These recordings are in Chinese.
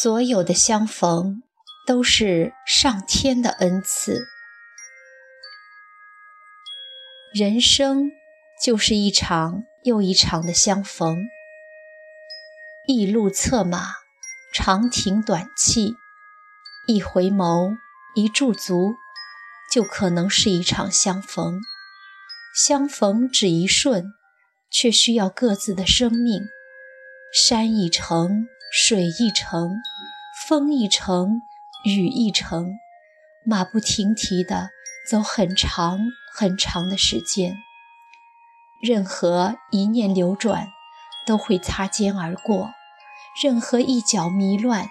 所有的相逢都是上天的恩赐。人生就是一场又一场的相逢，一路策马，长亭短憩，一回眸，一驻足，就可能是一场相逢。相逢只一瞬，却需要各自的生命。山一程。水一程，风一程，雨一程，马不停蹄地走很长很长的时间。任何一念流转，都会擦肩而过；任何一脚迷乱，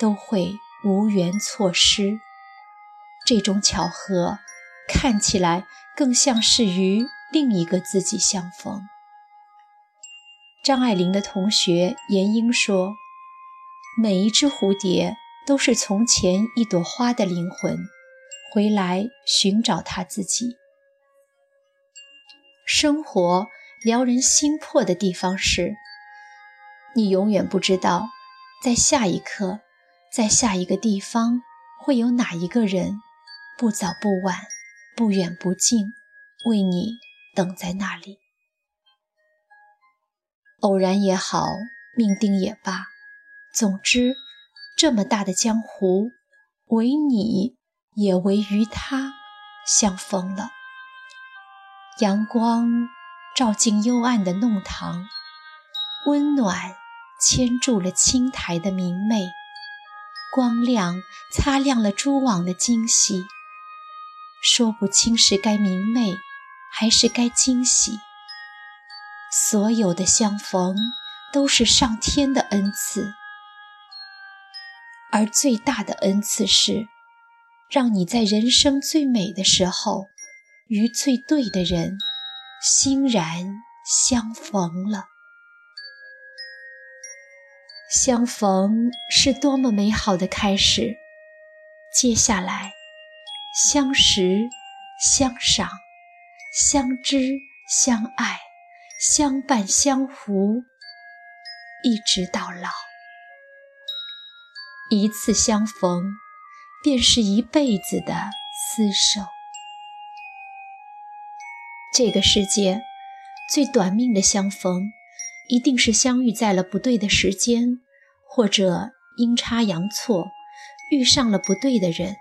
都会无缘错失。这种巧合，看起来更像是与另一个自己相逢。张爱玲的同学闫英说。每一只蝴蝶都是从前一朵花的灵魂，回来寻找它自己。生活撩人心魄的地方是，你永远不知道，在下一刻，在下一个地方，会有哪一个人，不早不晚，不远不近，为你等在那里。偶然也好，命定也罢。总之，这么大的江湖，唯你也唯与他相逢了。阳光照进幽暗的弄堂，温暖牵住了青苔的明媚，光亮擦亮了蛛网的惊喜。说不清是该明媚，还是该惊喜。所有的相逢，都是上天的恩赐。而最大的恩赐是，让你在人生最美的时候，与最对的人欣然相逢了。相逢是多么美好的开始，接下来，相识、相赏、相知、相爱、相伴相扶，一直到老。一次相逢，便是一辈子的厮守。这个世界最短命的相逢，一定是相遇在了不对的时间，或者阴差阳错遇上了不对的人。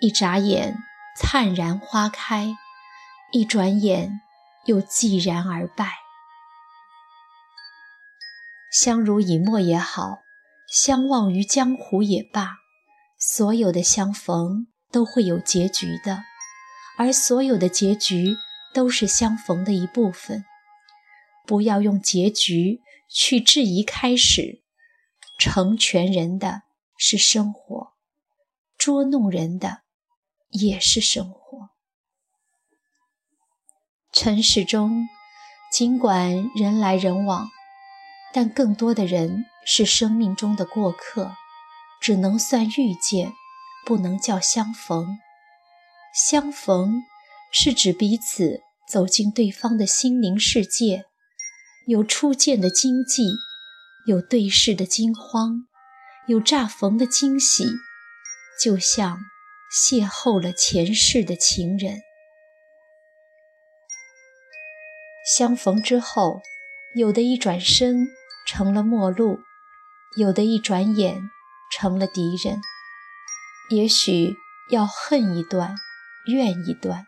一眨眼，灿然花开；一转眼，又寂然而败。相濡以沫也好。相忘于江湖也罢，所有的相逢都会有结局的，而所有的结局都是相逢的一部分。不要用结局去质疑开始。成全人的是生活，捉弄人的也是生活。尘世中，尽管人来人往。但更多的人是生命中的过客，只能算遇见，不能叫相逢。相逢是指彼此走进对方的心灵世界，有初见的惊悸，有对视的惊慌，有乍逢的惊喜，就像邂逅了前世的情人。相逢之后，有的一转身。成了陌路，有的一转眼成了敌人。也许要恨一段，怨一段，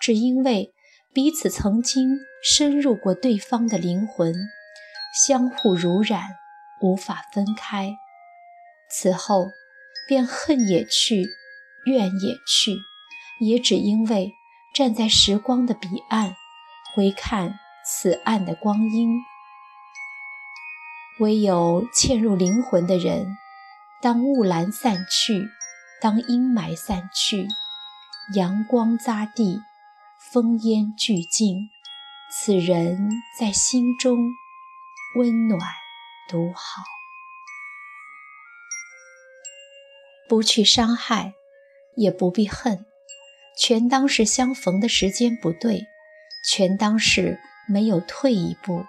只因为彼此曾经深入过对方的灵魂，相互濡染，无法分开。此后，便恨也去，怨也去，也只因为站在时光的彼岸，回看此岸的光阴。唯有嵌入灵魂的人，当雾岚散去，当阴霾散去，阳光扎地，风烟俱尽，此人在心中温暖独好。不去伤害，也不必恨，全当是相逢的时间不对，全当是没有退一步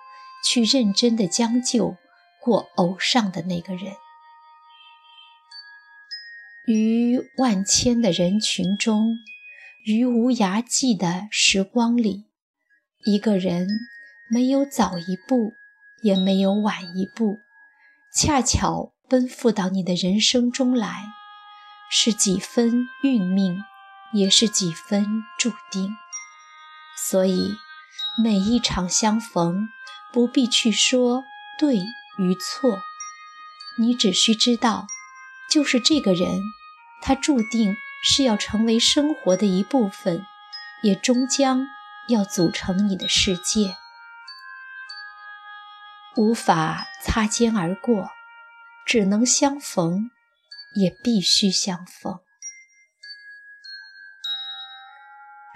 去认真的将就。过偶上的那个人，于万千的人群中，于无涯际的时光里，一个人没有早一步，也没有晚一步，恰巧奔赴到你的人生中来，是几分运命，也是几分注定。所以，每一场相逢，不必去说对与错，你只需知道，就是这个人。他注定是要成为生活的一部分，也终将要组成你的世界。无法擦肩而过，只能相逢，也必须相逢。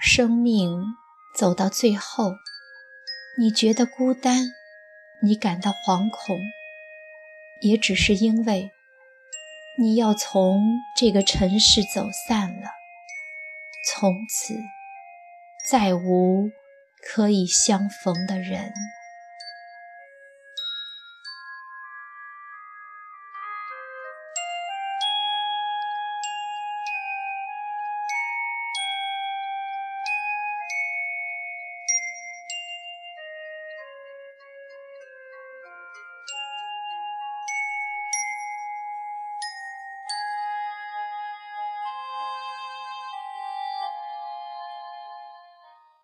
生命走到最后，你觉得孤单，你感到惶恐，也只是因为。你要从这个尘世走散了，从此再无可以相逢的人。